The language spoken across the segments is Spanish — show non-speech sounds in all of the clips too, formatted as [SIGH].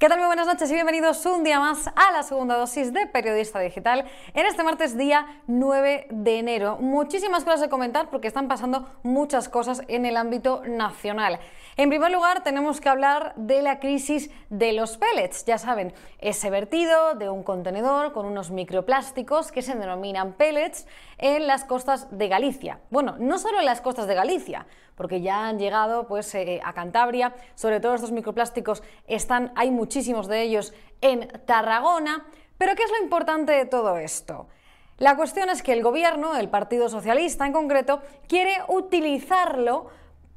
¿Qué tal? Muy buenas noches y bienvenidos un día más a la segunda dosis de Periodista Digital en este martes día 9 de enero. Muchísimas cosas de comentar porque están pasando muchas cosas en el ámbito nacional. En primer lugar, tenemos que hablar de la crisis de los pellets. Ya saben, ese vertido de un contenedor con unos microplásticos que se denominan pellets en las costas de Galicia. Bueno, no solo en las costas de Galicia, porque ya han llegado pues, eh, a Cantabria, sobre todo estos microplásticos están, hay muchísimos de ellos en Tarragona. Pero ¿qué es lo importante de todo esto? La cuestión es que el gobierno, el Partido Socialista en concreto, quiere utilizarlo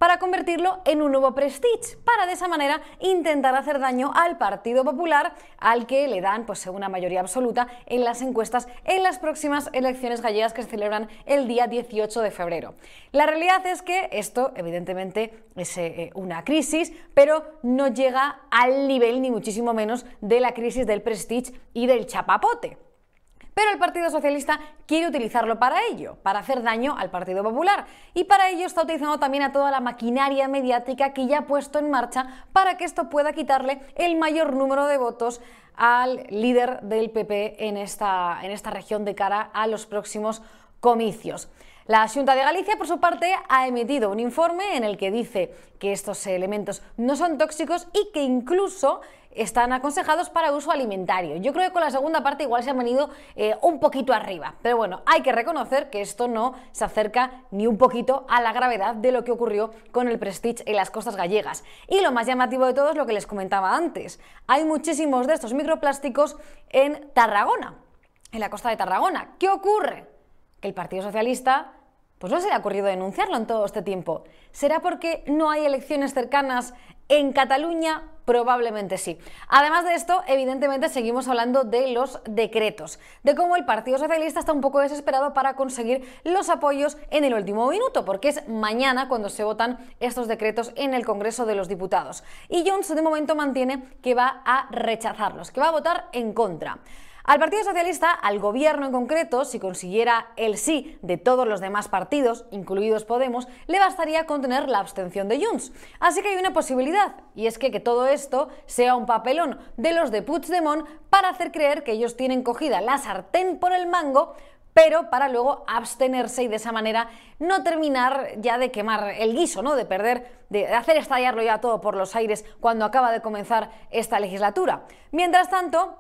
para convertirlo en un nuevo Prestige, para de esa manera intentar hacer daño al Partido Popular, al que le dan pues una mayoría absoluta en las encuestas en las próximas elecciones gallegas que se celebran el día 18 de febrero. La realidad es que esto evidentemente es eh, una crisis, pero no llega al nivel ni muchísimo menos de la crisis del Prestige y del chapapote. Pero el Partido Socialista quiere utilizarlo para ello, para hacer daño al Partido Popular. Y para ello está utilizando también a toda la maquinaria mediática que ya ha puesto en marcha para que esto pueda quitarle el mayor número de votos al líder del PP en esta, en esta región de cara a los próximos comicios. La Junta de Galicia, por su parte, ha emitido un informe en el que dice que estos elementos no son tóxicos y que incluso están aconsejados para uso alimentario. Yo creo que con la segunda parte igual se han venido eh, un poquito arriba, pero bueno, hay que reconocer que esto no se acerca ni un poquito a la gravedad de lo que ocurrió con el Prestige en las costas gallegas. Y lo más llamativo de todo es lo que les comentaba antes. Hay muchísimos de estos microplásticos en Tarragona, en la costa de Tarragona. ¿Qué ocurre? Que el Partido Socialista pues no se le ha ocurrido denunciarlo en todo este tiempo. ¿Será porque no hay elecciones cercanas en Cataluña? Probablemente sí. Además de esto, evidentemente seguimos hablando de los decretos, de cómo el Partido Socialista está un poco desesperado para conseguir los apoyos en el último minuto, porque es mañana cuando se votan estos decretos en el Congreso de los Diputados. Y Jones de momento mantiene que va a rechazarlos, que va a votar en contra. Al Partido Socialista, al gobierno en concreto, si consiguiera el sí de todos los demás partidos, incluidos Podemos, le bastaría contener la abstención de Junts. Así que hay una posibilidad, y es que, que todo esto sea un papelón de los de Puigdemont para hacer creer que ellos tienen cogida la sartén por el mango pero para luego abstenerse y de esa manera no terminar ya de quemar el guiso, ¿no? De perder, de hacer estallarlo ya todo por los aires cuando acaba de comenzar esta legislatura. Mientras tanto,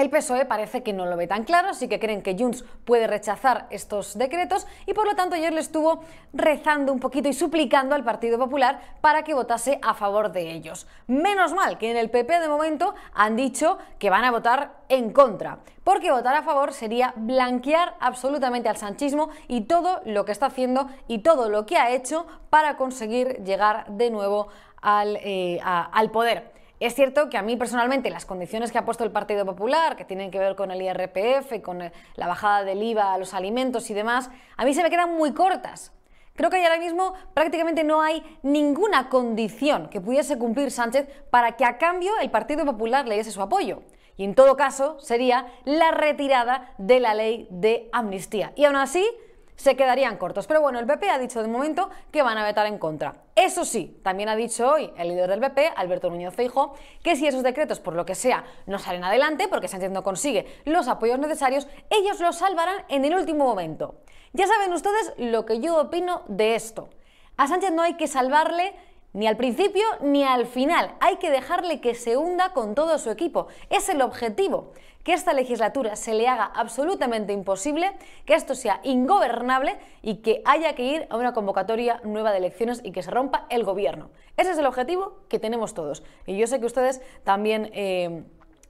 el PSOE parece que no lo ve tan claro, así que creen que Junts puede rechazar estos decretos y por lo tanto ayer le estuvo rezando un poquito y suplicando al Partido Popular para que votase a favor de ellos. Menos mal que en el PP de momento han dicho que van a votar en contra, porque votar a favor sería blanquear absolutamente al sanchismo y todo lo que está haciendo y todo lo que ha hecho para conseguir llegar de nuevo al, eh, al poder. Es cierto que a mí personalmente las condiciones que ha puesto el Partido Popular, que tienen que ver con el IRPF, con la bajada del IVA a los alimentos y demás, a mí se me quedan muy cortas. Creo que ahora mismo prácticamente no hay ninguna condición que pudiese cumplir Sánchez para que a cambio el Partido Popular le diese su apoyo. Y en todo caso sería la retirada de la ley de amnistía. Y aún así, se quedarían cortos. Pero bueno, el PP ha dicho de momento que van a vetar en contra. Eso sí, también ha dicho hoy el líder del PP, Alberto Núñez Feijo, que si esos decretos, por lo que sea, no salen adelante, porque Sánchez no consigue los apoyos necesarios, ellos los salvarán en el último momento. Ya saben ustedes lo que yo opino de esto. A Sánchez no hay que salvarle ni al principio ni al final. Hay que dejarle que se hunda con todo su equipo. Es el objetivo. Que esta legislatura se le haga absolutamente imposible, que esto sea ingobernable y que haya que ir a una convocatoria nueva de elecciones y que se rompa el gobierno. Ese es el objetivo que tenemos todos. Y yo sé que ustedes también... Eh,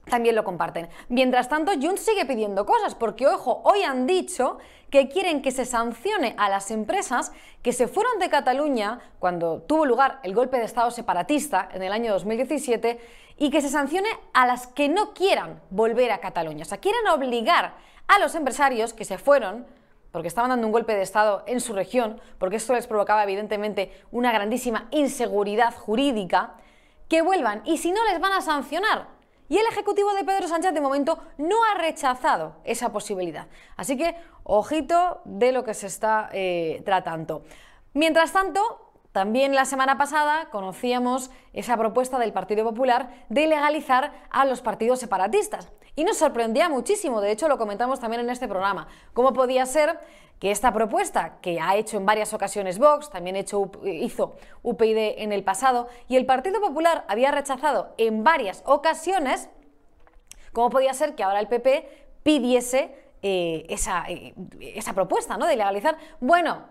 también lo comparten. Mientras tanto, Junts sigue pidiendo cosas, porque ojo, hoy han dicho que quieren que se sancione a las empresas que se fueron de Cataluña cuando tuvo lugar el golpe de Estado separatista en el año 2017 y que se sancione a las que no quieran volver a Cataluña. O sea, quieren obligar a los empresarios que se fueron porque estaban dando un golpe de Estado en su región, porque esto les provocaba evidentemente una grandísima inseguridad jurídica, que vuelvan. Y si no, les van a sancionar. Y el Ejecutivo de Pedro Sánchez de momento no ha rechazado esa posibilidad. Así que ojito de lo que se está eh, tratando. Mientras tanto, también la semana pasada conocíamos esa propuesta del Partido Popular de legalizar a los partidos separatistas. Y nos sorprendía muchísimo, de hecho lo comentamos también en este programa, cómo podía ser que esta propuesta, que ha hecho en varias ocasiones Vox, también hecho, hizo UPyD en el pasado, y el Partido Popular había rechazado en varias ocasiones, cómo podía ser que ahora el PP pidiese eh, esa, eh, esa, propuesta ¿no? de legalizar. Bueno,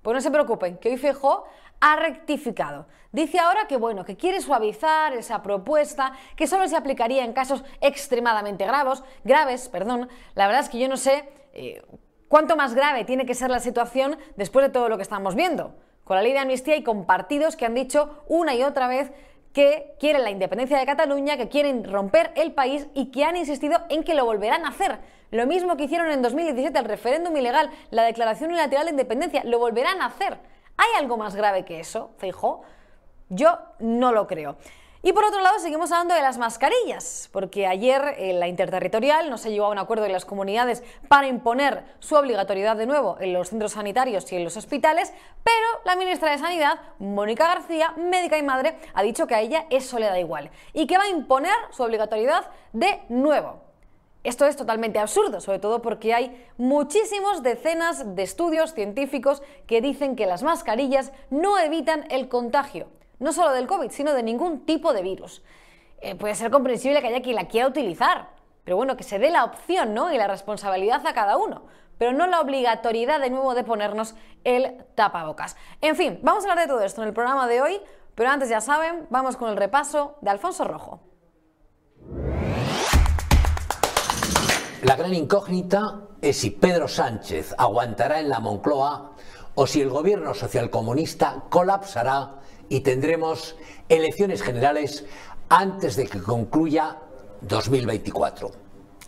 pues no se preocupen, que hoy Fijó ha rectificado. Dice ahora que bueno, que quiere suavizar esa propuesta, que solo se aplicaría en casos extremadamente graves, graves, perdón. La verdad es que yo no sé eh, cuánto más grave tiene que ser la situación después de todo lo que estamos viendo. Con la ley de amnistía y con partidos que han dicho una y otra vez que quieren la independencia de Cataluña, que quieren romper el país y que han insistido en que lo volverán a hacer. Lo mismo que hicieron en 2017 el referéndum ilegal, la declaración unilateral de independencia, lo volverán a hacer. ¿Hay algo más grave que eso, Feijó? Yo no lo creo. Y por otro lado, seguimos hablando de las mascarillas, porque ayer en la interterritorial no se llegó a un acuerdo de las comunidades para imponer su obligatoriedad de nuevo en los centros sanitarios y en los hospitales, pero la ministra de Sanidad, Mónica García, médica y madre, ha dicho que a ella eso le da igual y que va a imponer su obligatoriedad de nuevo. Esto es totalmente absurdo, sobre todo porque hay muchísimos decenas de estudios científicos que dicen que las mascarillas no evitan el contagio, no solo del COVID, sino de ningún tipo de virus. Eh, puede ser comprensible que haya quien la quiera utilizar, pero bueno, que se dé la opción ¿no? y la responsabilidad a cada uno, pero no la obligatoriedad de nuevo de ponernos el tapabocas. En fin, vamos a hablar de todo esto en el programa de hoy, pero antes ya saben, vamos con el repaso de Alfonso Rojo. La gran incógnita es si Pedro Sánchez aguantará en la Moncloa o si el gobierno socialcomunista colapsará y tendremos elecciones generales antes de que concluya 2024.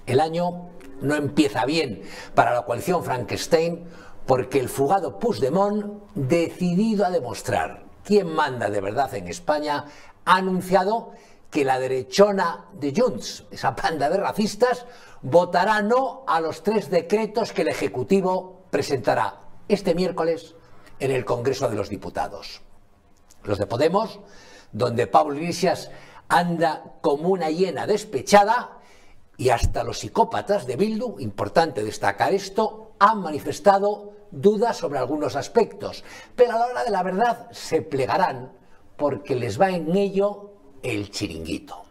El año no empieza bien para la coalición Frankenstein porque el fugado Puigdemont, decidido a demostrar quién manda de verdad en España, ha anunciado que la derechona de Junts, esa banda de racistas, votará no a los tres decretos que el Ejecutivo presentará este miércoles en el Congreso de los Diputados. Los de Podemos, donde Pablo Iglesias anda como una hiena despechada, y hasta los psicópatas de Bildu, importante destacar esto, han manifestado dudas sobre algunos aspectos, pero a la hora de la verdad se plegarán porque les va en ello el chiringuito.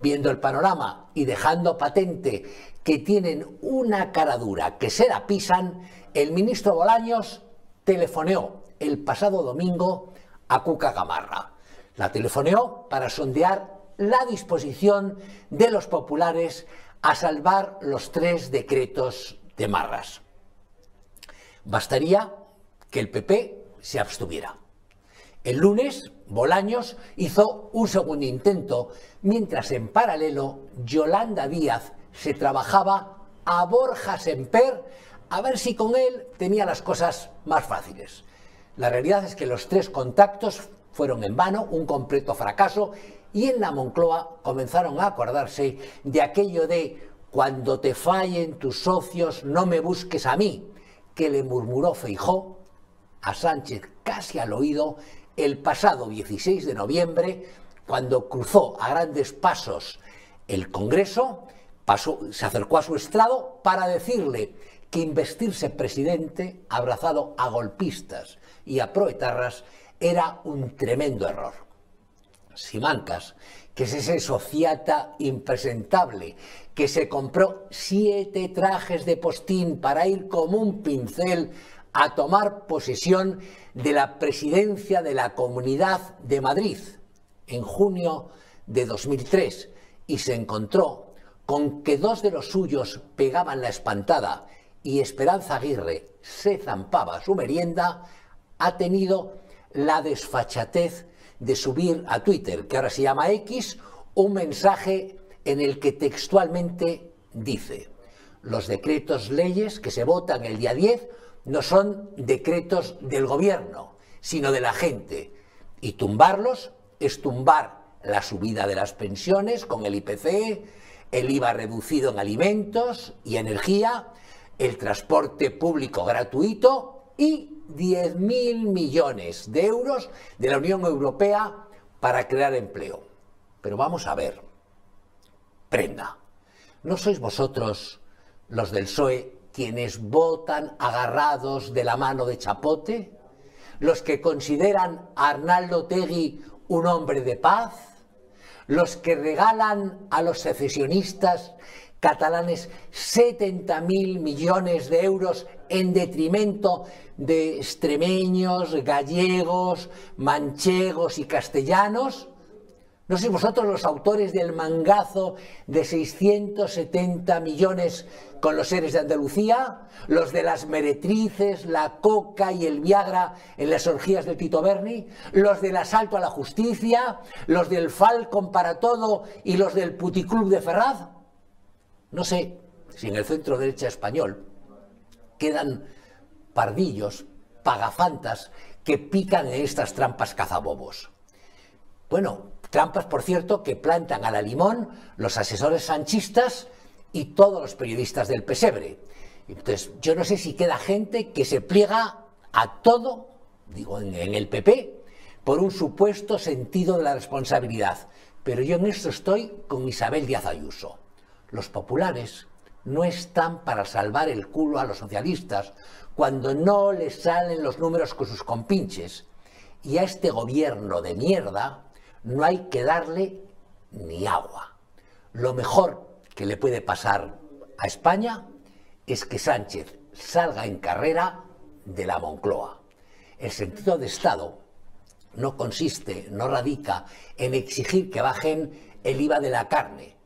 Viendo el panorama y dejando patente que tienen una cara dura que se la pisan, el ministro Bolaños telefoneó el pasado domingo a Cuca Gamarra. La telefoneó para sondear la disposición de los populares a salvar los tres decretos de Marras. Bastaría que el PP se abstuviera. El lunes, Bolaños hizo un segundo intento, mientras en paralelo Yolanda Díaz se trabajaba a Borja Semper a ver si con él tenía las cosas más fáciles. La realidad es que los tres contactos fueron en vano, un completo fracaso, y en la Moncloa comenzaron a acordarse de aquello de cuando te fallen tus socios no me busques a mí, que le murmuró Feijó a Sánchez casi al oído el pasado 16 de noviembre, cuando cruzó a grandes pasos el Congreso, se acercó a su estrado para decirle que investirse presidente abrazado a golpistas y a proetarras era un tremendo error. Simancas, que es ese sociata impresentable que se compró siete trajes de postín para ir como un pincel a tomar posesión de la presidencia de la Comunidad de Madrid en junio de 2003 y se encontró con que dos de los suyos pegaban la espantada y Esperanza Aguirre se zampaba su merienda, ha tenido la desfachatez de subir a Twitter, que ahora se llama X, un mensaje en el que textualmente dice, los decretos leyes que se votan el día 10 no son decretos del gobierno, sino de la gente. Y tumbarlos es tumbar la subida de las pensiones con el IPC, el IVA reducido en alimentos y energía, el transporte público gratuito y 10.000 millones de euros de la Unión Europea para crear empleo. Pero vamos a ver, prenda, ¿no sois vosotros los del PSOE quienes votan agarrados de la mano de Chapote? ¿Los que consideran a Arnaldo Tegui un hombre de paz? ¿Los que regalan a los secesionistas catalanes 70.000 millones de euros en detrimento de extremeños, gallegos, manchegos y castellanos? ¿No sois vosotros los autores del mangazo de 670 millones con los seres de Andalucía? ¿Los de las meretrices, la coca y el Viagra en las orgías del Tito Berni? ¿Los del asalto a la justicia? ¿Los del Falcon para todo y los del puticlub de Ferraz? No sé si en el centro derecha español quedan pardillos, pagafantas, que pican en estas trampas cazabobos. Bueno, Trampas, por cierto, que plantan a la limón los asesores sanchistas y todos los periodistas del pesebre. Entonces, yo no sé si queda gente que se pliega a todo, digo, en, el PP, por un supuesto sentido de la responsabilidad. Pero yo en esto estoy con Isabel Díaz Ayuso. Los populares no están para salvar el culo a los socialistas cuando no les salen los números con sus compinches. Y a este gobierno de mierda no hay que darle ni agua. Lo mejor que le puede pasar a España es que Sánchez salga en carrera de la Moncloa. El sentido de Estado no consiste, no radica en exigir que bajen el IVA de la carne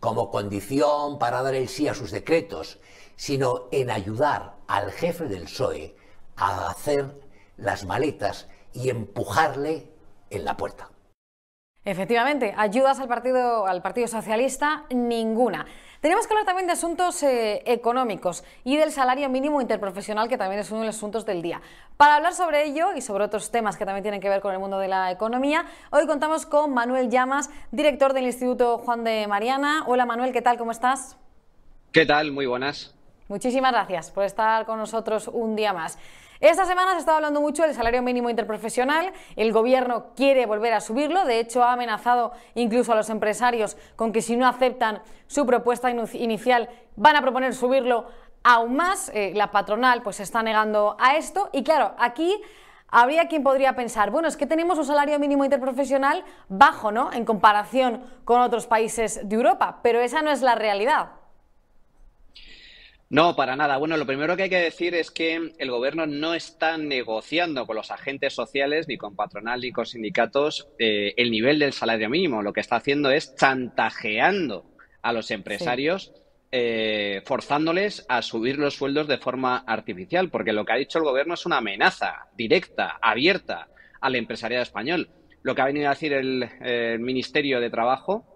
como condición para dar el sí a sus decretos, sino en ayudar al jefe del PSOE a hacer las maletas y empujarle en la puerta. Efectivamente, ayudas al Partido, al partido Socialista, ninguna. Tenemos que hablar también de asuntos eh, económicos y del salario mínimo interprofesional, que también es uno de los asuntos del día. Para hablar sobre ello y sobre otros temas que también tienen que ver con el mundo de la economía, hoy contamos con Manuel Llamas, director del Instituto Juan de Mariana. Hola Manuel, ¿qué tal? ¿Cómo estás? ¿Qué tal? Muy buenas. Muchísimas gracias por estar con nosotros un día más. Esta semana se estado hablando mucho del salario mínimo interprofesional. El gobierno quiere volver a subirlo. De hecho, ha amenazado incluso a los empresarios con que si no aceptan su propuesta inicial van a proponer subirlo aún más. Eh, la patronal pues se está negando a esto. Y claro, aquí habría quien podría pensar, bueno, es que tenemos un salario mínimo interprofesional bajo, ¿no? En comparación con otros países de Europa, pero esa no es la realidad. No, para nada. Bueno, lo primero que hay que decir es que el gobierno no está negociando con los agentes sociales, ni con patronal, ni con sindicatos, eh, el nivel del salario mínimo. Lo que está haciendo es chantajeando a los empresarios, eh, forzándoles a subir los sueldos de forma artificial, porque lo que ha dicho el gobierno es una amenaza directa, abierta al empresariado español. Lo que ha venido a decir el Ministerio de Trabajo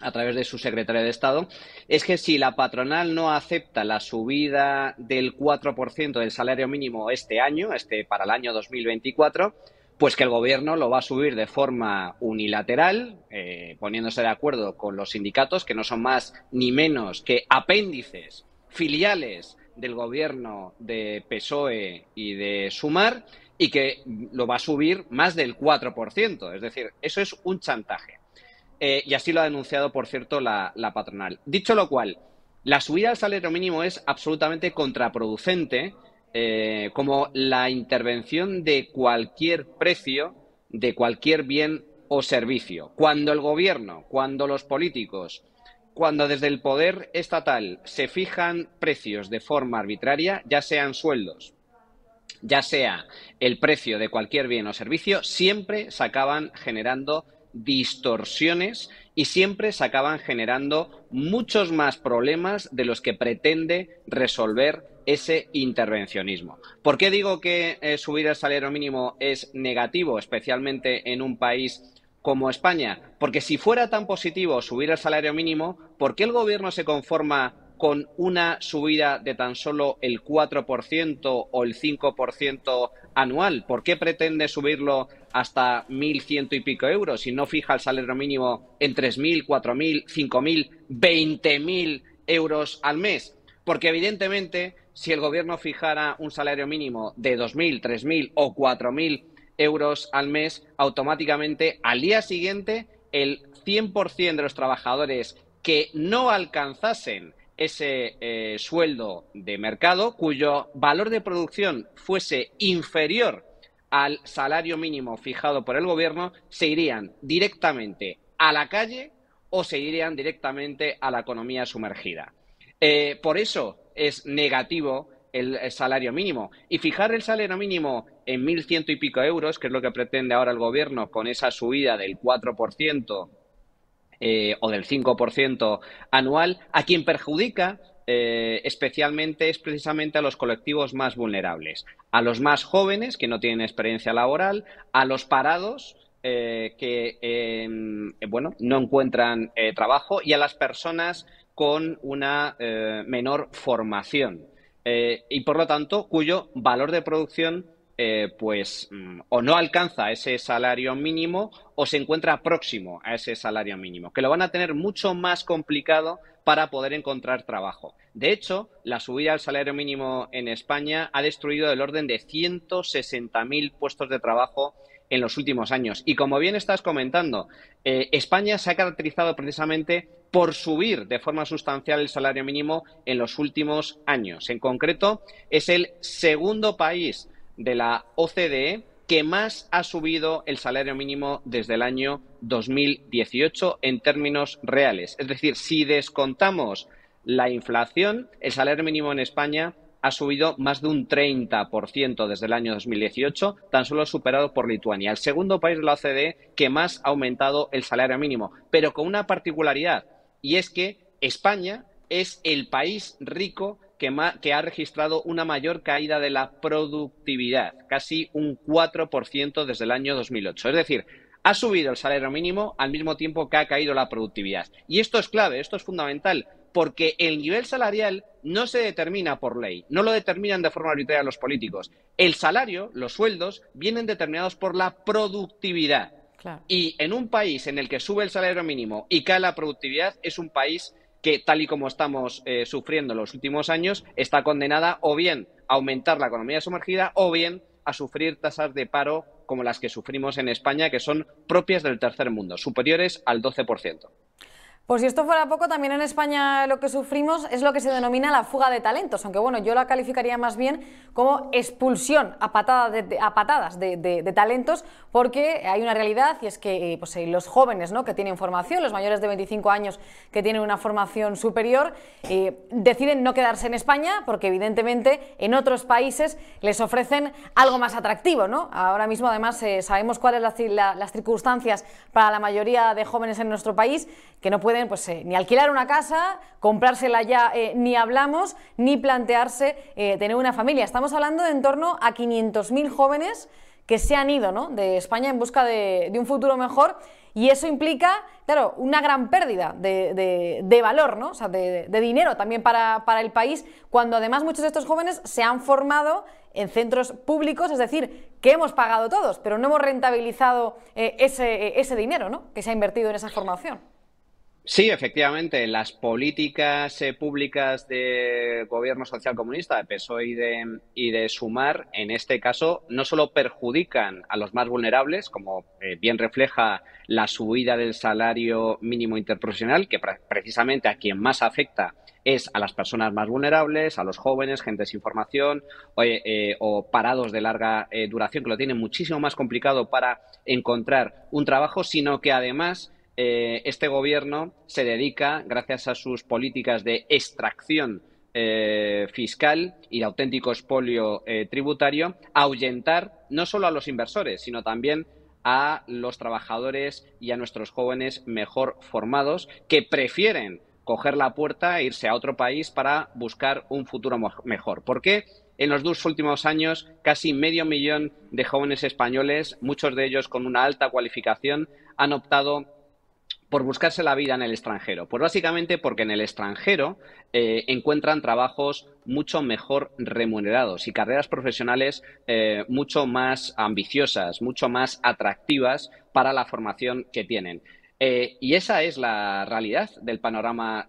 a través de su secretario de Estado, es que si la patronal no acepta la subida del 4% del salario mínimo este año, este para el año 2024, pues que el gobierno lo va a subir de forma unilateral, eh, poniéndose de acuerdo con los sindicatos, que no son más ni menos que apéndices, filiales del gobierno de PSOE y de Sumar, y que lo va a subir más del 4%. Es decir, eso es un chantaje. Eh, y así lo ha denunciado, por cierto, la, patronal. Dicho lo cual, la subida del salario mínimo es absolutamente contraproducente eh, como la intervención de cualquier precio de cualquier bien o servicio. Cuando el gobierno, cuando los políticos, cuando desde el poder estatal se fijan precios de forma arbitraria, ya sean sueldos, ya sea el precio de cualquier bien o servicio, siempre se acaban generando distorsiones y siempre se acaban generando muchos más problemas de los que pretende resolver ese intervencionismo. ¿Por qué digo que eh, subir el salario mínimo es negativo, especialmente en un país como España? Porque si fuera tan positivo subir el salario mínimo, ¿por qué el gobierno se conforma con una subida de tan solo el 4% o el 5% anual? ¿Por qué pretende subirlo hasta 1.100 y pico euros si no fija el salario mínimo en 3.000, 4.000, 5.000, 20.000 euros al mes? Porque evidentemente si el gobierno fijara un salario mínimo de 2.000, 3.000 o 4.000 euros al mes, automáticamente al día siguiente el 100% de los trabajadores que no alcanzasen ese eh, sueldo de mercado, cuyo valor de producción fuese inferior al salario mínimo fijado por el gobierno, se irían directamente a la calle o se irían directamente a la economía sumergida. Eh, por eso es negativo el, salario mínimo. Y fijar el salario mínimo en mil ciento y pico euros, que es lo que pretende ahora el gobierno con esa subida del 4% eh, o del 5% anual, a quien perjudica eh, especialmente es precisamente a los colectivos más vulnerables, a los más jóvenes que no tienen experiencia laboral, a los parados eh, que em, bueno no encuentran trabajo y a las personas con una menor formación y por lo tanto cuyo valor de producción eh, pues mm, o no alcanza ese salario mínimo o se encuentra próximo a ese salario mínimo, que lo van a tener mucho más complicado para poder encontrar trabajo. De hecho, la subida al salario mínimo en España ha destruido el orden de 160.000 puestos de trabajo en los últimos años. Y como bien estás comentando, eh, España se ha caracterizado precisamente por subir de forma sustancial el salario mínimo en los últimos años. En concreto, es el segundo país de la OCDE que más ha subido el salario mínimo desde el año 2018 en términos reales. Es decir, si descontamos la inflación, el salario mínimo en España ha subido más de un 30% desde el año 2018, tan solo superado por Lituania, el segundo país de la OCDE que más ha aumentado el salario mínimo, pero con una particularidad, y es que España es el país rico que, ha registrado una mayor caída de la productividad, casi un 4% desde el año 2008. Es decir, ha subido el salario mínimo al mismo tiempo que ha caído la productividad. Y esto es clave, esto es fundamental, porque el nivel salarial no se determina por ley, no lo determinan de forma arbitraria los políticos. El salario, los sueldos, vienen determinados por la productividad. Y en un país en el que sube el salario mínimo y cae la productividad, es un país que, tal y como estamos eh, sufriendo en los últimos años, está condenada o bien a aumentar la economía sumergida o bien a sufrir tasas de paro como las que sufrimos en España, que son propias del tercer mundo, superiores al 12%. Pues si esto fuera poco, también en España lo que sufrimos es lo que se denomina la fuga de talentos, aunque bueno, yo la calificaría más bien como expulsión a patadas de, talentos, porque hay una realidad y es que eh, pues, eh, los jóvenes ¿no? que tienen formación, los mayores de 25 años que tienen una formación superior, eh, deciden no quedarse en España porque evidentemente en otros países les ofrecen algo más atractivo. ¿no? Ahora mismo además sabemos cuáles son las circunstancias para la mayoría de jóvenes en nuestro país que no pueden pues, eh, ni alquilar una casa, comprársela ya, eh, ni hablamos, ni plantearse eh, tener una familia. Estamos hablando de en torno a 500.000 jóvenes que se han ido de España en busca de, un futuro mejor y eso implica, claro, una gran pérdida de, valor, ¿no? de, dinero también para, para, el país, cuando además muchos de estos jóvenes se han formado en centros públicos, es decir, que hemos pagado todos, pero no hemos rentabilizado ese, ese dinero ¿no? que se ha invertido en esa formación. Sí, efectivamente, las políticas eh, públicas de gobierno social comunista, de PSOE y de, y de Sumar, en este caso, no solo perjudican a los más vulnerables, como eh, bien refleja la subida del salario mínimo interprofesional, que precisamente a quien más afecta es a las personas más vulnerables, a los jóvenes, gente sin formación o, eh, o parados de larga duración, que lo tienen muchísimo más complicado para encontrar un trabajo, sino que además eh, este gobierno se dedica, gracias a sus políticas de extracción eh, fiscal y de auténtico expolio eh, tributario, a ahuyentar no solo a los inversores, sino también a los trabajadores y a nuestros jóvenes mejor formados que prefieren coger la puerta e irse a otro país para buscar un futuro mejor. ¿Por qué? En los dos últimos años, casi medio millón de jóvenes españoles, muchos de ellos con una alta cualificación, han optado por buscarse la vida en el extranjero? Pues básicamente porque en el extranjero eh, encuentran trabajos mucho mejor remunerados y carreras profesionales eh, mucho más ambiciosas, mucho más atractivas para la formación que tienen. Eh, y esa es la realidad del panorama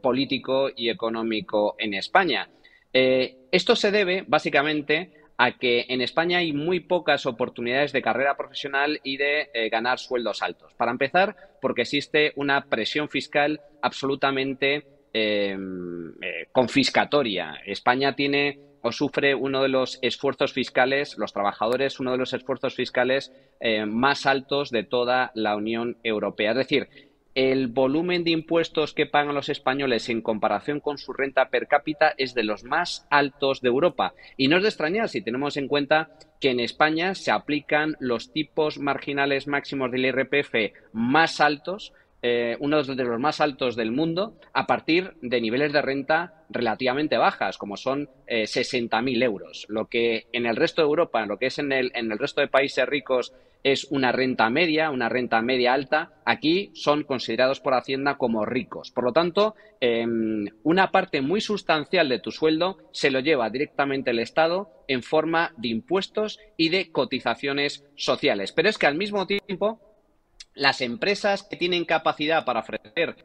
político y económico en España. esto se debe básicamente a que en España hay muy pocas oportunidades de carrera profesional y de eh, ganar sueldos altos. Para empezar, porque existe una presión fiscal absolutamente em, eh, confiscatoria. España tiene o sufre uno de los esfuerzos fiscales, los trabajadores, uno de los esfuerzos fiscales eh, más altos de toda la Unión Europea. Es decir, el volumen de impuestos que pagan los españoles en comparación con su renta per cápita es de los más altos de Europa. Y no es de extrañar si tenemos en cuenta que en España se aplican los tipos marginales máximos del IRPF más altos eh, uno de los más altos del mundo, a partir de niveles de renta relativamente bajas, como son eh, 60.000 euros. Lo que en el resto de Europa, lo que es en el, en el resto de países ricos, es una renta media, una renta media alta, aquí son considerados por Hacienda como ricos. Por lo tanto, em, una parte muy sustancial de tu sueldo se lo lleva directamente el Estado en forma de impuestos y de cotizaciones sociales. Pero es que al mismo tiempo las empresas que tienen capacidad para ofrecer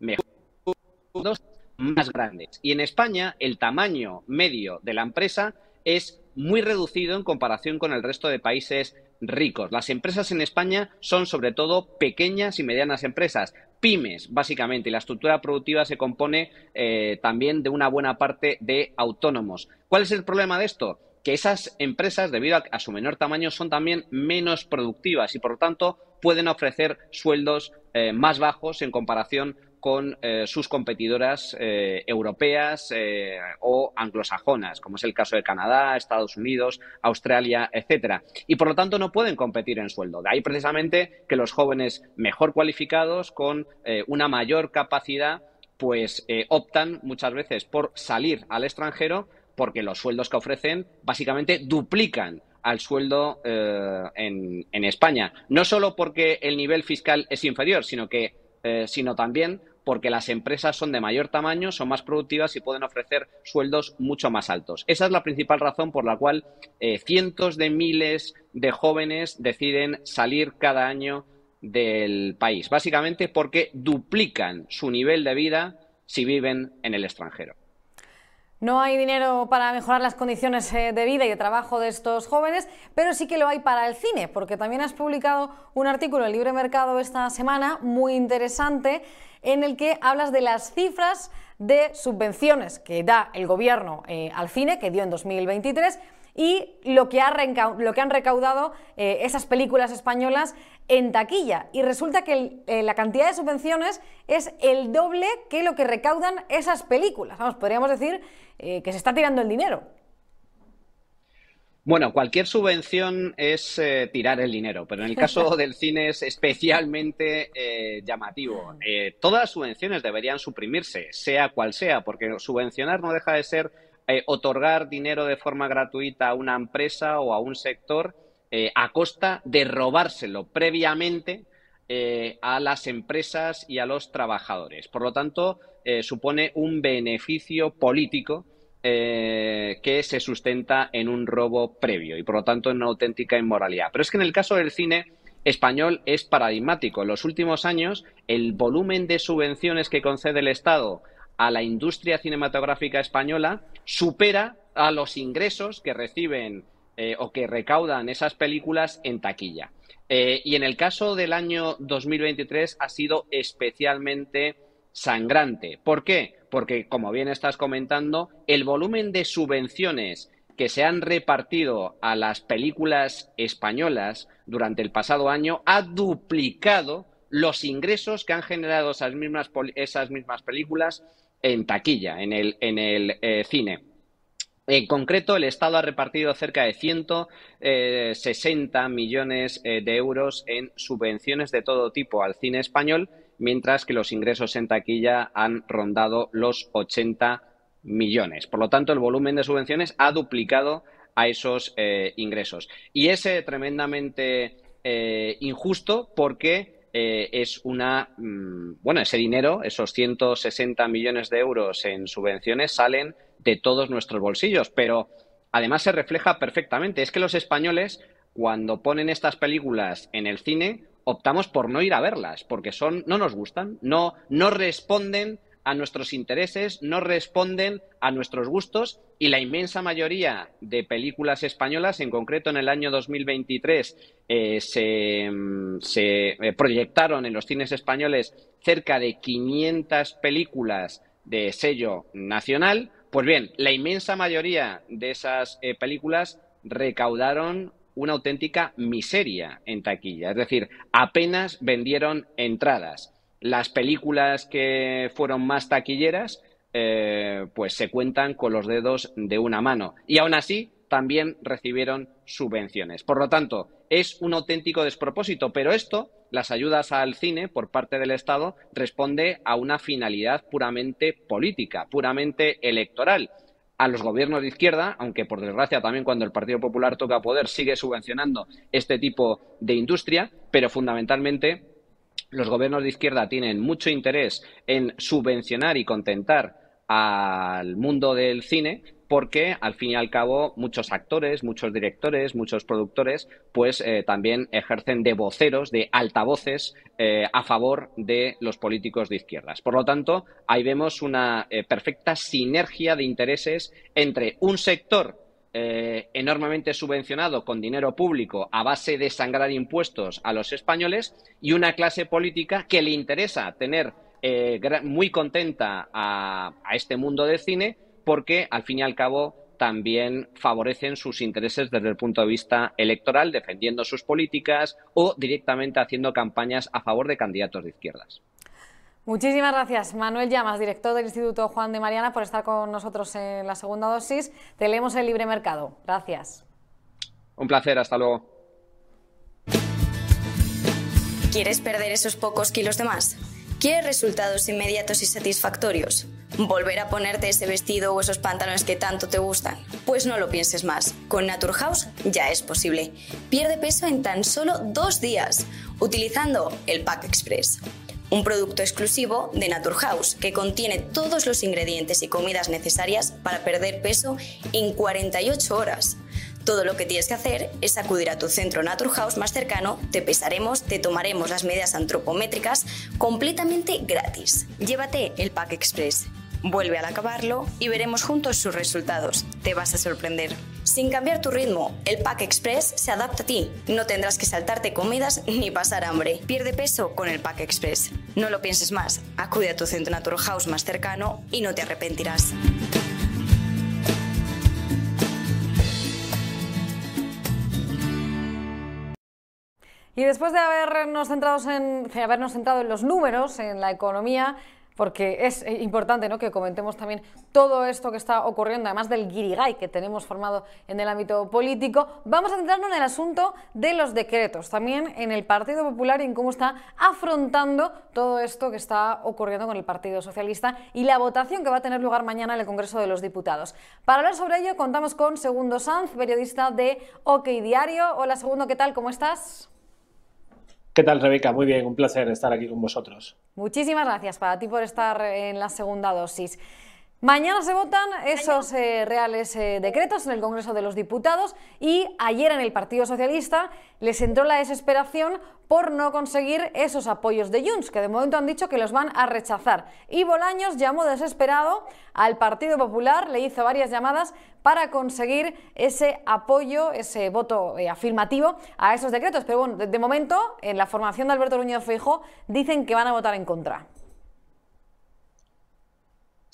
mejores más grandes. Y en España el tamaño medio de la empresa es muy reducido en comparación con el resto de países ricos. Las empresas en España son sobre todo pequeñas y medianas empresas, pymes básicamente, y la estructura productiva se compone eh, también de una buena parte de autónomos. ¿Cuál es el problema de esto? que esas empresas, debido a, su menor tamaño, son también menos productivas y, por lo tanto, pueden ofrecer sueldos eh, más bajos en comparación con eh, sus competidoras eh, europeas o anglosajonas, como es el caso de Canadá, Estados Unidos, Australia, etcétera. Y por lo tanto no pueden competir en sueldo. De ahí precisamente que los jóvenes mejor cualificados, con una mayor capacidad, pues optan muchas veces por salir al extranjero porque los sueldos que ofrecen básicamente duplican al sueldo eh, en, España. No solo porque el nivel fiscal es inferior, sino que eh, sino también porque las empresas son de mayor tamaño, son más productivas y pueden ofrecer sueldos mucho más altos. Esa es la principal razón por la cual eh, cientos de miles de jóvenes deciden salir cada año del país, básicamente porque duplican su nivel de vida si viven en el extranjero. No hay dinero para mejorar las condiciones eh, de vida y de trabajo de estos jóvenes, pero sí que lo hay para el cine, porque también has publicado un artículo en Libre Mercado esta semana muy interesante en el que hablas de las cifras de subvenciones que da el gobierno eh, al cine, que dio en 2023, y lo que, lo que han recaudado eh, esas películas españolas en taquilla. Y resulta que eh, la cantidad de subvenciones es el doble que lo que recaudan esas películas. Vamos, podríamos decir eh, que se está tirando el dinero. Bueno, cualquier subvención es tirar el dinero, pero en el caso [LAUGHS] del cine es especialmente llamativo. todas las subvenciones deberían suprimirse, sea cual sea, porque subvencionar no deja de ser eh, otorgar dinero de forma gratuita a una empresa o a un sector eh, a costa de robárselo previamente eh, a las empresas y a los trabajadores. Por lo tanto, supone un beneficio político que se sustenta en un robo previo y, por lo tanto, en una auténtica inmoralidad. Pero es que en el caso del cine español es paradigmático. En los últimos años, el volumen de subvenciones que concede el Estado a la industria cinematográfica española supera a los ingresos que reciben eh, o que recaudan esas películas en taquilla. Eh, y en el caso del año 2023 ha sido especialmente sangrante. ¿Por qué? Porque, como bien estás comentando, el volumen de subvenciones que se han repartido a las películas españolas durante el pasado año ha duplicado los ingresos que han generado esas mismas, películas en taquilla, en el, en el eh, cine. En concreto, el Estado ha repartido cerca de 160 eh, millones eh, de euros en subvenciones de todo tipo al cine español, mientras que los ingresos en taquilla han rondado los 80 millones. Por lo tanto, el volumen de subvenciones ha duplicado a esos ingresos. Y es tremendamente injusto porque eh, es una, mm, bueno, ese dinero, esos 160 millones de euros en subvenciones salen de todos nuestros bolsillos, pero además se refleja perfectamente. Es que los españoles, cuando ponen estas películas en el cine, optamos por no ir a verlas, porque son, no nos gustan, no, no responden a nuestros intereses, no responden a nuestros gustos y la inmensa mayoría de películas españolas, en concreto en el año 2023, eh, se, mm, se eh, proyectaron en los cines españoles cerca de 500 películas de sello nacional. Pues bien, la inmensa mayoría de esas eh, películas recaudaron una auténtica miseria en taquilla. Es decir, apenas vendieron entradas. Las películas que fueron más taquilleras, eh, pues se cuentan con los dedos de una mano. Y aún así, también recibieron subvenciones. Por lo tanto, es un auténtico despropósito, pero esto, las ayudas al cine por parte del Estado, responde a una finalidad puramente política, puramente electoral. A los gobiernos de izquierda, aunque por desgracia también cuando el Partido Popular toca poder sigue subvencionando este tipo de industria, pero fundamentalmente los gobiernos de izquierda tienen mucho interés en subvencionar y contentar al mundo del cine porque al fin y al cabo muchos actores, muchos directores, muchos productores, pues eh, también ejercen de voceros, de altavoces eh, a favor de los políticos de izquierdas. Por lo tanto, ahí vemos una eh, perfecta sinergia de intereses entre un sector eh, enormemente subvencionado con dinero público a base de sangrar impuestos a los españoles y una clase política que le interesa tener eh, muy contenta a, a este mundo del cine porque al fin y al cabo también favorecen sus intereses desde el punto de vista electoral, defendiendo sus políticas o directamente haciendo campañas a favor de candidatos de izquierdas. Muchísimas gracias, Manuel Llamas, director del Instituto Juan de Mariana, por estar con nosotros en la segunda dosis. Te leemos el libre mercado. Gracias. Un placer, hasta luego. ¿Quieres perder esos pocos kilos de más? ¿Quieres resultados inmediatos y satisfactorios? ¿Volver a ponerte ese vestido o esos pantalones que tanto te gustan? Pues no lo pienses más. Con Naturhaus ya es posible. Pierde peso en tan solo dos días utilizando el Pack Express un producto exclusivo de Naturhaus que contiene todos los ingredientes y comidas necesarias para perder peso en 48 horas. Todo lo que tienes que hacer es acudir a tu centro Naturhaus más cercano, te pesaremos, te tomaremos las medidas antropométricas completamente gratis. Llévate el Pack Express. Vuelve al acabarlo y veremos juntos sus resultados. Te vas a sorprender. Sin cambiar tu ritmo, el Pack Express se adapta a ti. No tendrás que saltarte comidas ni pasar hambre. Pierde peso con el Pack Express. No lo pienses más. Acude a tu centro Natural House más cercano y no te arrepentirás. Y después de habernos, centrado en, habernos centrado en los números, en la economía, porque es eh, importante ¿no? que comentemos también todo esto que está ocurriendo, además del guirigay que tenemos formado en el ámbito político. Vamos a centrarnos en el asunto de los decretos, también en el Partido Popular y en cómo está afrontando todo esto que está ocurriendo con el Partido Socialista y la votación que va a tener lugar mañana en el Congreso de los Diputados. Para hablar sobre ello, contamos con Segundo Sanz, periodista de OK Diario. Hola, Segundo, ¿qué tal? ¿Cómo estás? ¿Qué tal, Rebeca? Muy bien, un placer estar aquí con vosotros. Muchísimas gracias para ti por estar en la segunda dosis. Mañana se votan esos eh, reales eh, decretos en el Congreso de los Diputados y ayer en el Partido Socialista les entró la desesperación por no conseguir esos apoyos de Junts, que de momento han dicho que los van a rechazar. Y Bolaños llamó desesperado al Partido Popular, le hizo varias llamadas para conseguir ese apoyo, ese voto eh, afirmativo a esos decretos. Pero bueno, de, momento, en la formación de Alberto Núñez Feijóo, dicen que van a votar en contra.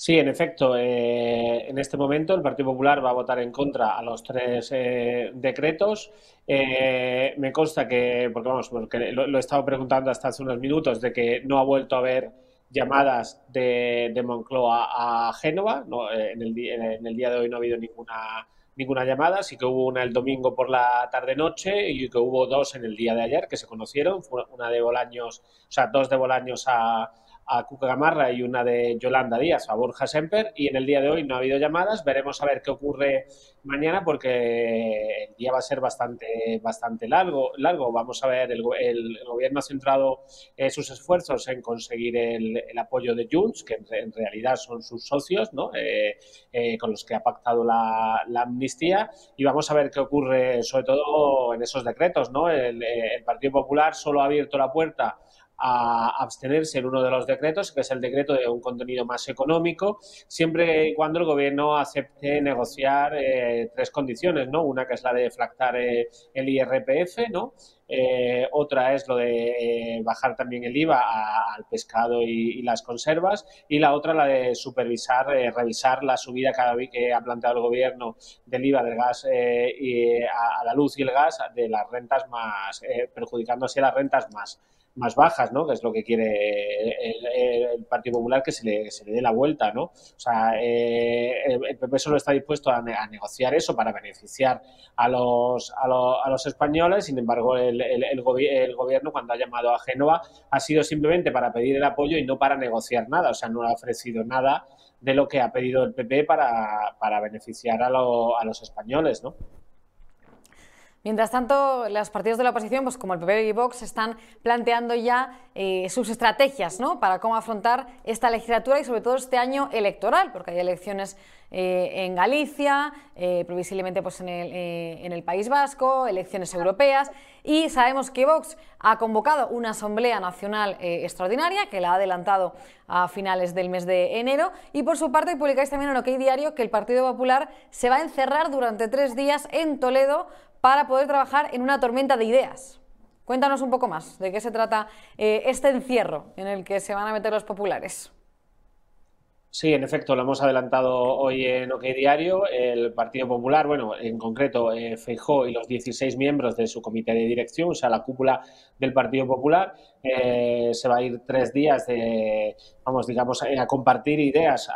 Sí, en efecto, eh, en este momento el Partido Popular va a votar en contra a los tres eh, decretos. Eh, me consta que, porque vamos, porque lo, he estado preguntando hasta hace unos minutos, de que no ha vuelto a haber llamadas de, Moncloa a Génova. en, el, en, el, día de hoy no ha habido ninguna, ninguna llamada. Sí que hubo una el domingo por la tarde-noche y que hubo dos en el día de ayer que se conocieron. una de Bolaños, o sea, dos de Bolaños a a Cuca Gamarra y una de Yolanda Díaz a Borja Semper y en el día de hoy no ha habido llamadas. Veremos a ver qué ocurre mañana porque el día va a ser bastante, bastante largo. largo. Vamos a ver, el, gobierno ha centrado eh, sus esfuerzos en conseguir el, apoyo de Junts, que en, realidad son sus socios, ¿no? Eh, eh, con los que ha pactado la, amnistía y vamos a ver qué ocurre sobre todo en esos decretos. ¿no? el Partido Popular solo ha abierto la puerta a abstenerse en uno de los decretos, que es el decreto de un contenido más económico, siempre y cuando el gobierno acepte negociar eh, tres condiciones, ¿no? Una que es la de deflactar eh, el IRPF, ¿no? Eh, otra es lo de bajar también el IVA al pescado y, las conservas. Y la otra la de supervisar, revisar la subida cada vez que ha planteado el gobierno del IVA del gas y a, la luz y el gas de las rentas más, perjudicando así las rentas más más bajas, ¿no? Que es lo que quiere el, Partido Popular, que se le, se le, dé la vuelta, ¿no? O sea, eh, el, PP solo está dispuesto a, negociar eso para beneficiar a los, a, los españoles, sin embargo, el, el, gobierno, cuando ha llamado a Génova, ha sido simplemente para pedir el apoyo y no para negociar nada, o sea, no ha ofrecido nada de lo que ha pedido el PP para, para beneficiar a, a los españoles, ¿no? Mientras tanto, los partidos de la oposición, pues como el PP y Vox, están planteando ya eh, sus estrategias ¿no? para cómo afrontar esta legislatura y sobre todo este año electoral, porque hay elecciones eh, en Galicia, eh, previsiblemente pues, en, el, en el País Vasco, elecciones europeas y sabemos que Vox ha convocado una Asamblea Nacional extraordinaria que la ha adelantado a finales del mes de enero y por su parte publicáis también en OK Diario que el Partido Popular se va a encerrar durante tres días en Toledo para poder trabajar en una tormenta de ideas. Cuéntanos un poco más de qué se trata eh, este encierro en el que se van a meter los populares. Sí, en efecto, lo hemos adelantado hoy en OK Diario. El Partido Popular, bueno, en concreto eh, Feijó y los 16 miembros de su comité de dirección, o sea, la cúpula del Partido Popular, eh, se va a ir tres días de, vamos, digamos, a compartir ideas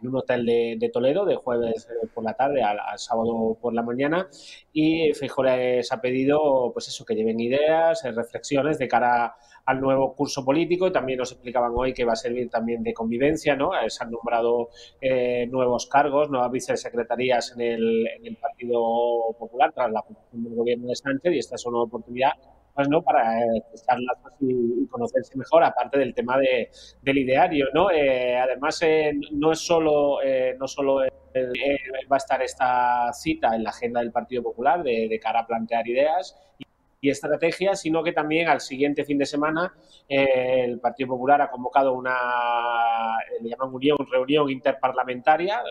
en un hotel de, Toledo, de jueves eh, por la tarde al, sábado por la mañana. Y Feijó les ha pedido, pues eso, que lleven ideas, reflexiones de cara a al nuevo curso político y también nos explicaban hoy que va a servir también de convivencia, ¿no? Eh, se han nombrado eh, nuevos cargos, nuevas vicesecretarías en el, en el Partido Popular tras la fundación del gobierno de Sánchez y esta es una oportunidad pues, ¿no? para eh, y, conocerse mejor, aparte del tema de, del ideario. ¿no? Eh, además, no es solo, no solo va a estar esta cita en la agenda del Partido Popular de, de cara a plantear ideas y estrategias, sino que también al siguiente fin de semana eh, el Partido Popular ha convocado una, eh, le llaman unión, reunión interparlamentaria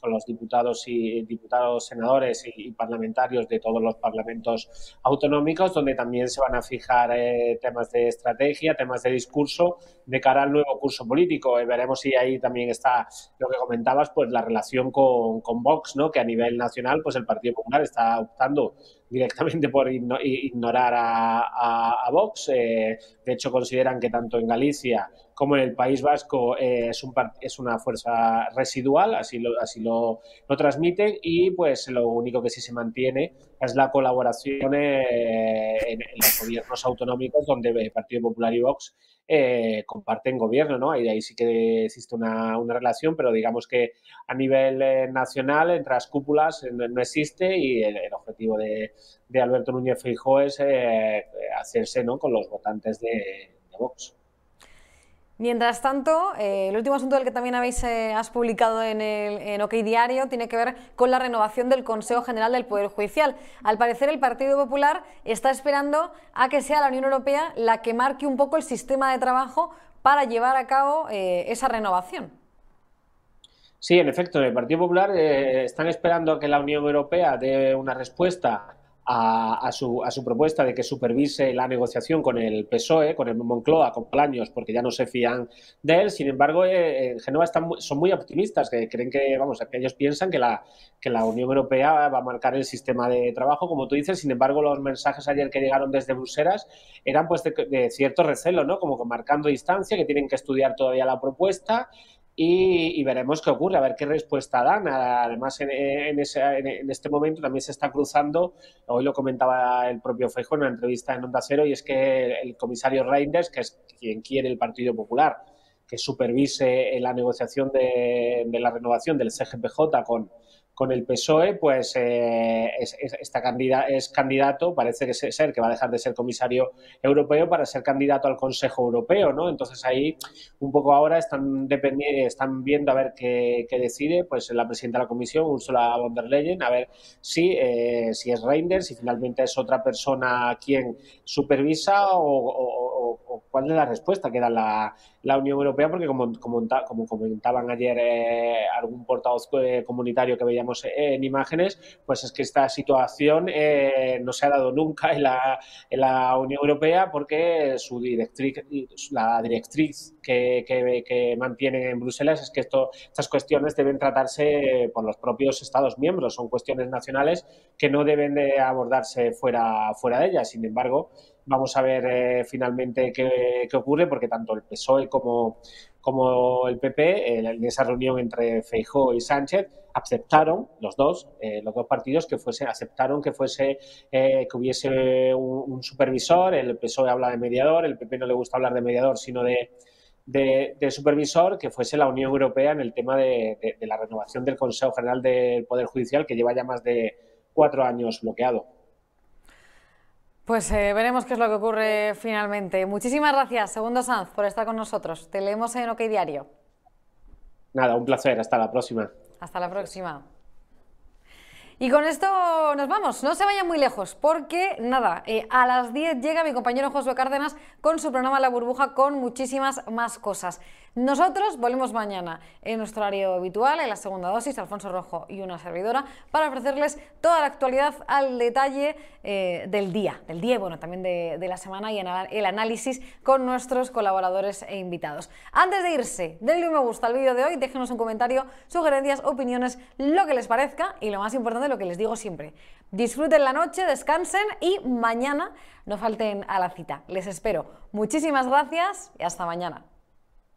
con los diputados y diputados, senadores y, parlamentarios de todos los parlamentos autonómicos, donde también se van a fijar eh, temas de estrategia, temas de discurso de cara al nuevo curso político. veremos si ahí también está lo que comentabas, pues la relación con, con Vox, ¿no? que a nivel nacional pues el Partido Popular está optando directamente por ignorar a, Vox. Eh, de hecho, consideran que tanto en Galicia como en el País Vasco eh, es, un, es una fuerza residual, así lo, así lo, lo, transmiten, y pues lo único que sí se mantiene es la colaboración eh, en, los gobiernos autonómicos donde el Partido Popular y Vox eh, comparten gobierno, ¿no? Ahí, ahí sí que existe una, una, relación, pero digamos que a nivel nacional, entre las cúpulas, no, existe y el, objetivo de, de, Alberto Núñez Feijóo es hacerse ¿no? con los votantes de Vox. Mientras tanto, eh, el último asunto del que también habéis eh, has publicado en, el, en OK Diario tiene que ver con la renovación del Consejo General del Poder Judicial. Al parecer, el Partido Popular está esperando a que sea la Unión Europea la que marque un poco el sistema de trabajo para llevar a cabo eh, esa renovación. Sí, en efecto, el Partido Popular están esperando a que la Unión Europea dé una respuesta a, su, a, su, propuesta de que supervise la negociación con el PSOE, con el Moncloa, con Plaños, porque ya no se fían de él. Sin embargo, eh, en Genova están son muy optimistas, que creen que, vamos, que ellos piensan que la, Unión Europea va a marcar el sistema de trabajo, como tú dices. Sin embargo, los mensajes ayer que llegaron desde Bruselas eran pues de, de cierto recelo, ¿no? Como marcando distancia, que tienen que estudiar todavía la propuesta y, veremos qué ocurre, a ver qué respuesta dan. Además, en, en, este momento también se está cruzando, hoy lo comentaba el propio Feijóo en una entrevista en Onda Cero, y es que el comisario Reinders, que es quien quiere el Partido Popular, que supervise la negociación de, de la renovación del CGPJ con, con el PSOE, pues eh, es, esta es candidato, parece que ser que va a dejar de ser comisario europeo para ser candidato al Consejo Europeo, ¿no? Entonces ahí un poco ahora están están viendo a ver qué, decide, pues la presidenta de la Comisión, Ursula von der Leyen, a ver si, eh, si es Reinders, si finalmente es otra persona quien supervisa o, cuál es la respuesta que da la, Unión Europea, porque como, comentaban ayer eh, algún portavoz eh, comunitario que veíamos en imágenes, pues es que esta situación eh, no se ha dado nunca en la, Unión Europea porque su directriz, la directriz que, que, mantienen en Bruselas es que estas cuestiones deben tratarse por los propios Estados miembros, son cuestiones nacionales que no deben de abordarse fuera, fuera de ellas. Sin embargo, vamos a ver eh, finalmente qué, ocurre, porque tanto el PSOE como, como el PP, en esa reunión entre Feijó y Sánchez, aceptaron los dos, eh, los dos partidos que fuese, aceptaron que fuese, eh, que hubiese un, supervisor, el PSOE habla de mediador, el PP no le gusta hablar de mediador, sino de, de, de supervisor, que fuese la Unión Europea en el tema de, de, de la renovación del Consejo General del Poder Judicial, que lleva ya más de cuatro años bloqueado. Pues eh, veremos qué es lo que ocurre finalmente. Muchísimas gracias, Segundo Sanz, por estar con nosotros. Te leemos en OK Diario. Nada, un placer. Hasta la próxima. Hasta la próxima. Y con esto nos vamos, no se vayan muy lejos, porque nada, eh, a las 10 llega mi compañero Josué Cárdenas con su programa La Burbuja con muchísimas más cosas. Nosotros volvemos mañana en nuestro horario habitual, en la segunda dosis, Alfonso Rojo y una servidora, para ofrecerles toda la actualidad al detalle eh, del día, del día, bueno, también de, de la semana y el análisis con nuestros colaboradores e invitados. Antes de irse, denle un me gusta al vídeo de hoy, déjenos un comentario, sugerencias, opiniones, lo que les parezca y lo más importante, lo que les digo siempre. Disfruten la noche, descansen y mañana no falten a la cita. Les espero. Muchísimas gracias y hasta mañana.